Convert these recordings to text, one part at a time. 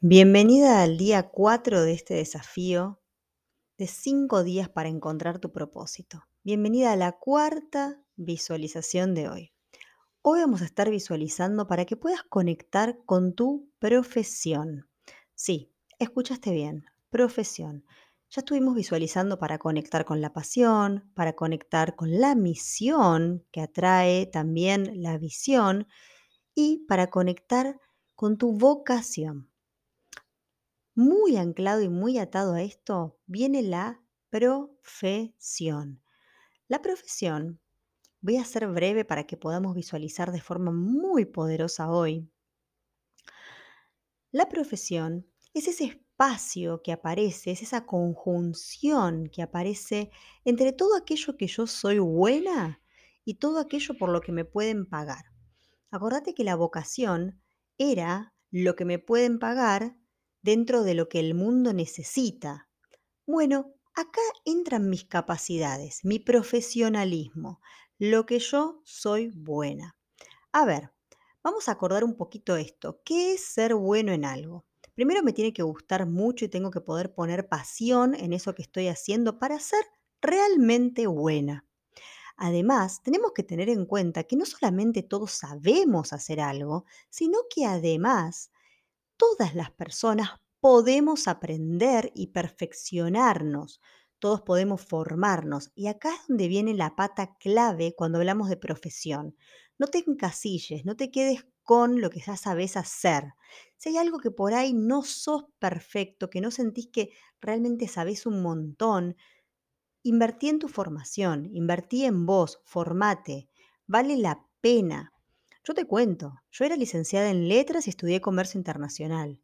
Bienvenida al día 4 de este desafío de 5 días para encontrar tu propósito. Bienvenida a la cuarta visualización de hoy. Hoy vamos a estar visualizando para que puedas conectar con tu profesión. Sí, escuchaste bien, profesión. Ya estuvimos visualizando para conectar con la pasión, para conectar con la misión que atrae también la visión y para conectar con tu vocación. Muy anclado y muy atado a esto viene la profesión. La profesión, voy a ser breve para que podamos visualizar de forma muy poderosa hoy. La profesión es ese espacio que aparece, es esa conjunción que aparece entre todo aquello que yo soy buena y todo aquello por lo que me pueden pagar. Acordate que la vocación era lo que me pueden pagar dentro de lo que el mundo necesita. Bueno, acá entran mis capacidades, mi profesionalismo, lo que yo soy buena. A ver, vamos a acordar un poquito esto. ¿Qué es ser bueno en algo? Primero me tiene que gustar mucho y tengo que poder poner pasión en eso que estoy haciendo para ser realmente buena. Además, tenemos que tener en cuenta que no solamente todos sabemos hacer algo, sino que además todas las personas podemos aprender y perfeccionarnos, todos podemos formarnos. Y acá es donde viene la pata clave cuando hablamos de profesión. No te encasilles, no te quedes con lo que ya sabes hacer. Si hay algo que por ahí no sos perfecto, que no sentís que realmente sabes un montón, invertí en tu formación, invertí en vos, formate, vale la pena. Yo te cuento, yo era licenciada en letras y estudié comercio internacional.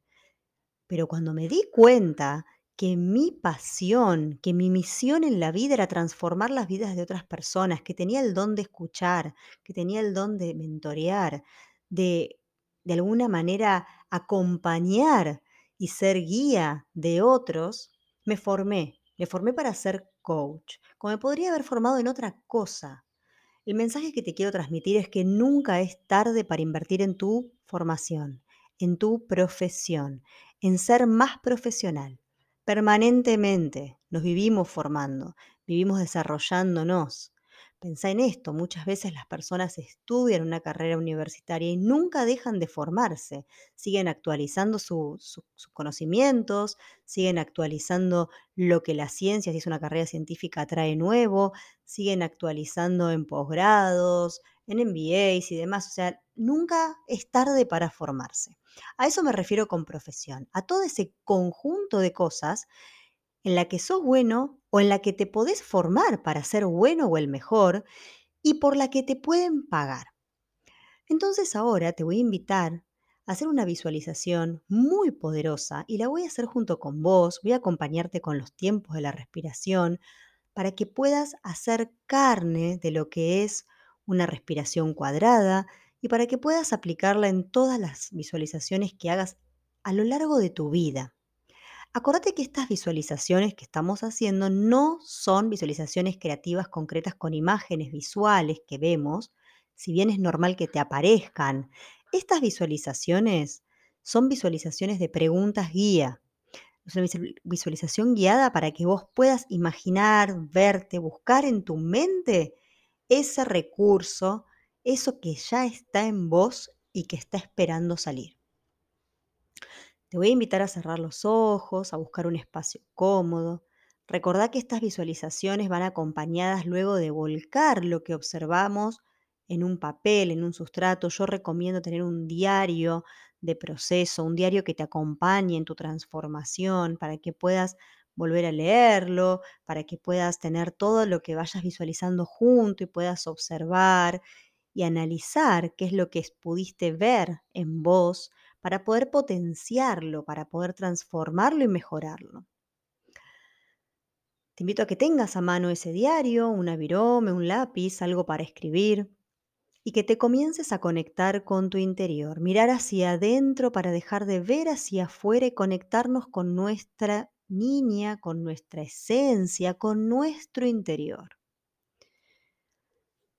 Pero cuando me di cuenta que mi pasión, que mi misión en la vida era transformar las vidas de otras personas, que tenía el don de escuchar, que tenía el don de mentorear, de de alguna manera acompañar y ser guía de otros, me formé, me formé para ser coach, como me podría haber formado en otra cosa, el mensaje que te quiero transmitir es que nunca es tarde para invertir en tu formación, en tu profesión, en ser más profesional. Permanentemente nos vivimos formando, vivimos desarrollándonos. Pensá en esto, muchas veces las personas estudian una carrera universitaria y nunca dejan de formarse, siguen actualizando sus conocimientos, siguen actualizando lo que la ciencia, si es una carrera científica, trae nuevo, siguen actualizando en posgrados, en MBAs y demás, o sea, nunca es tarde para formarse. A eso me refiero con profesión, a todo ese conjunto de cosas en la que sos bueno o en la que te podés formar para ser bueno o el mejor y por la que te pueden pagar. Entonces ahora te voy a invitar a hacer una visualización muy poderosa y la voy a hacer junto con vos, voy a acompañarte con los tiempos de la respiración para que puedas hacer carne de lo que es una respiración cuadrada y para que puedas aplicarla en todas las visualizaciones que hagas a lo largo de tu vida. Acordate que estas visualizaciones que estamos haciendo no son visualizaciones creativas concretas con imágenes visuales que vemos, si bien es normal que te aparezcan. Estas visualizaciones son visualizaciones de preguntas guía. Es una visualización guiada para que vos puedas imaginar, verte, buscar en tu mente ese recurso, eso que ya está en vos y que está esperando salir. Te voy a invitar a cerrar los ojos, a buscar un espacio cómodo. Recordá que estas visualizaciones van acompañadas luego de volcar lo que observamos en un papel, en un sustrato. Yo recomiendo tener un diario de proceso, un diario que te acompañe en tu transformación para que puedas volver a leerlo, para que puedas tener todo lo que vayas visualizando junto y puedas observar y analizar qué es lo que pudiste ver en vos para poder potenciarlo, para poder transformarlo y mejorarlo. Te invito a que tengas a mano ese diario, una virome, un lápiz, algo para escribir y que te comiences a conectar con tu interior, mirar hacia adentro para dejar de ver hacia afuera y conectarnos con nuestra niña, con nuestra esencia, con nuestro interior.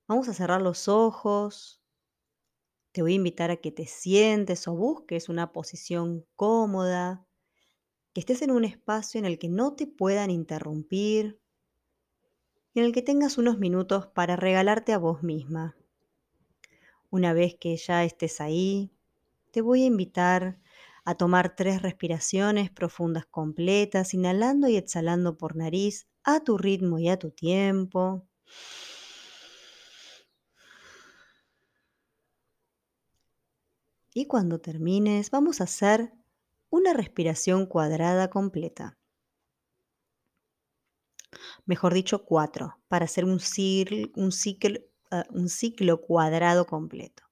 Vamos a cerrar los ojos, Te voy a invitar a que te sientes o busques una posición cómoda, que estés en un espacio en el que no te puedan interrumpir y en el que tengas unos minutos para regalarte a vos misma. Una vez que ya estés ahí, te voy a invitar a tomar tres respiraciones profundas completas, inhalando y exhalando por nariz a tu ritmo y a tu tiempo. Y cuando termines, vamos a hacer una respiración cuadrada completa. Mejor dicho, cuatro, para hacer un, un, ciclo, ah, un ciclo cuadrado completo.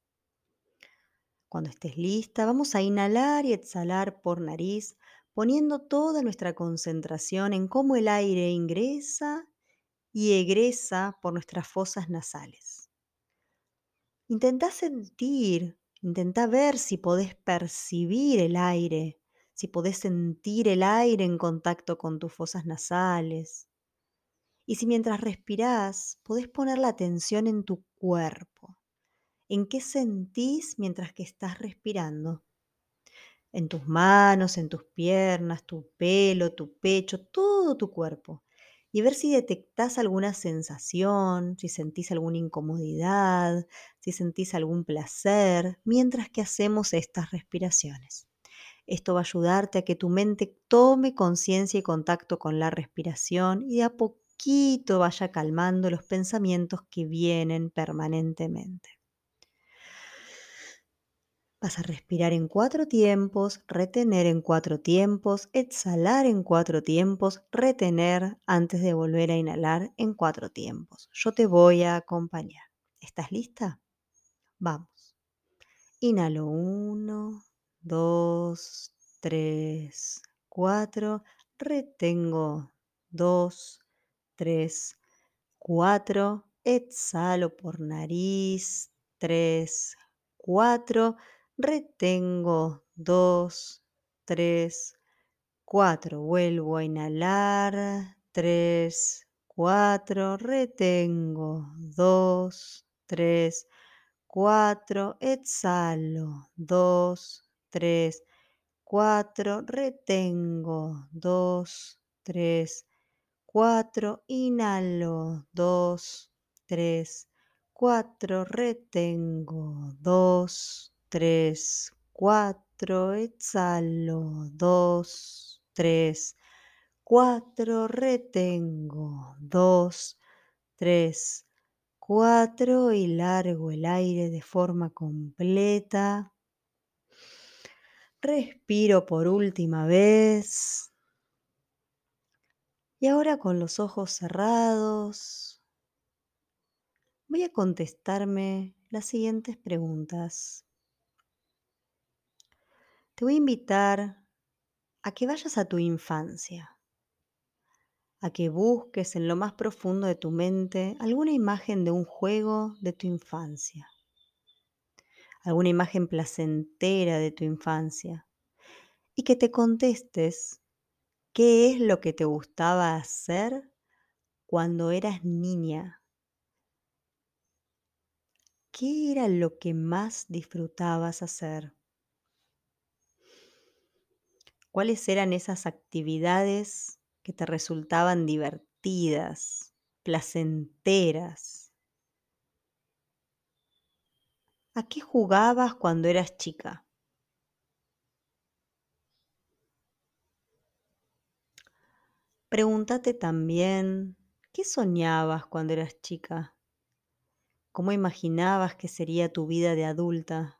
Cuando estés lista, vamos a inhalar y exhalar por nariz, poniendo toda nuestra concentración en cómo el aire ingresa y egresa por nuestras fosas nasales. Intenta sentir Intenta ver si podés percibir el aire, si podés sentir el aire en contacto con tus fosas nasales. Y si mientras respirás podés poner la atención en tu cuerpo, en qué sentís mientras que estás respirando. En tus manos, en tus piernas, tu pelo, tu pecho, todo tu cuerpo y ver si detectás alguna sensación, si sentís alguna incomodidad, si sentís algún placer mientras que hacemos estas respiraciones. Esto va a ayudarte a que tu mente tome conciencia y contacto con la respiración y de a poquito vaya calmando los pensamientos que vienen permanentemente. Vas a respirar en cuatro tiempos, retener en cuatro tiempos, exhalar en cuatro tiempos, retener antes de volver a inhalar en cuatro tiempos. Yo te voy a acompañar. ¿Estás lista? Vamos. Inhalo uno, dos, tres, cuatro. Retengo dos, tres, cuatro. Exhalo por nariz. Tres, cuatro retengo dos, tres, cuatro, vuelvo a inhalar, tres, cuatro, retengo dos, tres, cuatro, exhalo, dos, tres, cuatro, retengo, dos, tres, cuatro, inhalo, dos, tres, cuatro, retengo, dos, tres, cuatro, exhalo, dos, tres, cuatro, retengo, dos, tres, cuatro y largo el aire de forma completa. Respiro por última vez. Y ahora con los ojos cerrados, voy a contestarme las siguientes preguntas te voy a invitar a que vayas a tu infancia, a que busques en lo más profundo de tu mente alguna imagen de un juego de tu infancia, alguna imagen placentera de tu infancia, y que te contestes qué es lo que te gustaba hacer cuando eras niña. ¿Qué era lo que más disfrutabas hacer? ¿Cuáles eran esas actividades que te resultaban divertidas, placenteras? ¿A qué jugabas cuando eras chica? Pregúntate también, ¿qué soñabas cuando eras chica? ¿Cómo imaginabas que sería tu vida de adulta?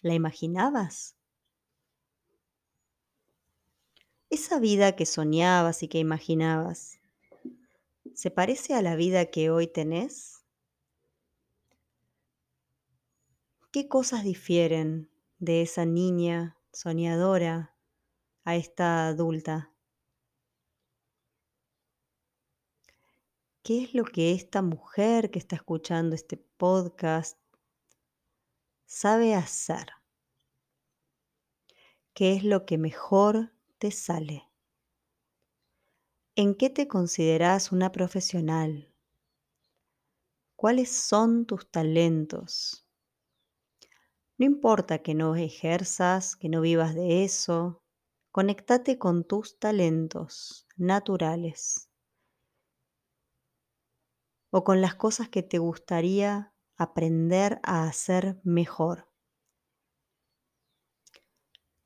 ¿La imaginabas? Esa vida que soñabas y que imaginabas, ¿se parece a la vida que hoy tenés? ¿Qué cosas difieren de esa niña soñadora a esta adulta? ¿Qué es lo que esta mujer que está escuchando este podcast sabe hacer? ¿Qué es lo que mejor sale? ¿En qué te consideras una profesional? ¿Cuáles son tus talentos? No importa que no ejerzas, que no vivas de eso, conectate con tus talentos naturales o con las cosas que te gustaría aprender a hacer mejor.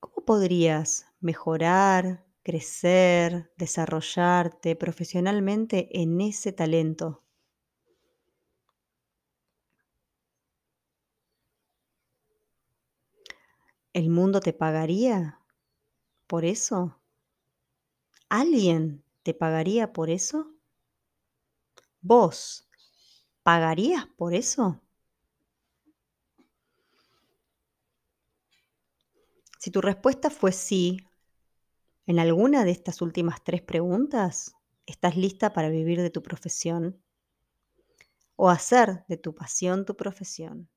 ¿Cómo podrías mejorar, crecer, desarrollarte profesionalmente en ese talento? ¿El mundo te pagaría por eso? ¿Alguien te pagaría por eso? ¿Vos pagarías por eso? Si tu respuesta fue sí, en alguna de estas últimas tres preguntas, ¿estás lista para vivir de tu profesión? ¿O hacer de tu pasión tu profesión?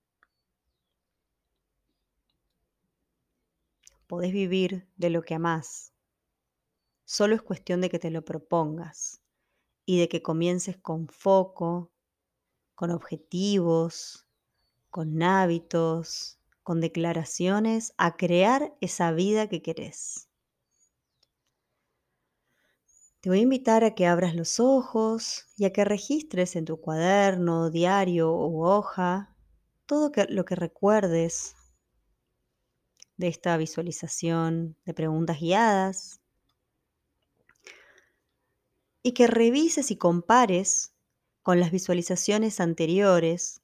Podés vivir de lo que amás. Solo es cuestión de que te lo propongas y de que comiences con foco, con objetivos, con hábitos, con declaraciones a crear esa vida que querés. Te voy a invitar a que abras los ojos y a que registres en tu cuaderno, diario u hoja todo lo que recuerdes de esta visualización de preguntas guiadas y que revises y compares con las visualizaciones anteriores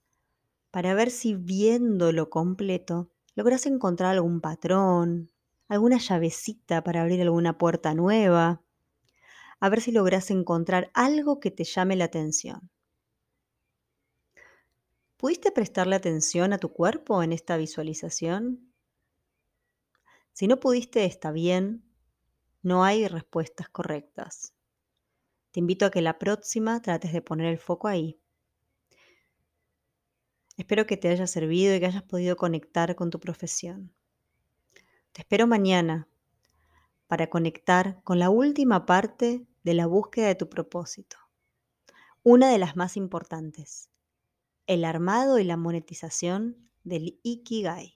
para ver si viéndolo completo logras encontrar algún patrón, alguna llavecita para abrir alguna puerta nueva, a ver si logras encontrar algo que te llame la atención. ¿Pudiste prestarle atención a tu cuerpo en esta visualización? Si no pudiste, está bien, no hay respuestas correctas. Te invito a que la próxima trates de poner el foco ahí. Espero que te haya servido y que hayas podido conectar con tu profesión. Te espero mañana para conectar con la última parte de la búsqueda de tu propósito. Una de las más importantes, el armado y la monetización del Ikigai.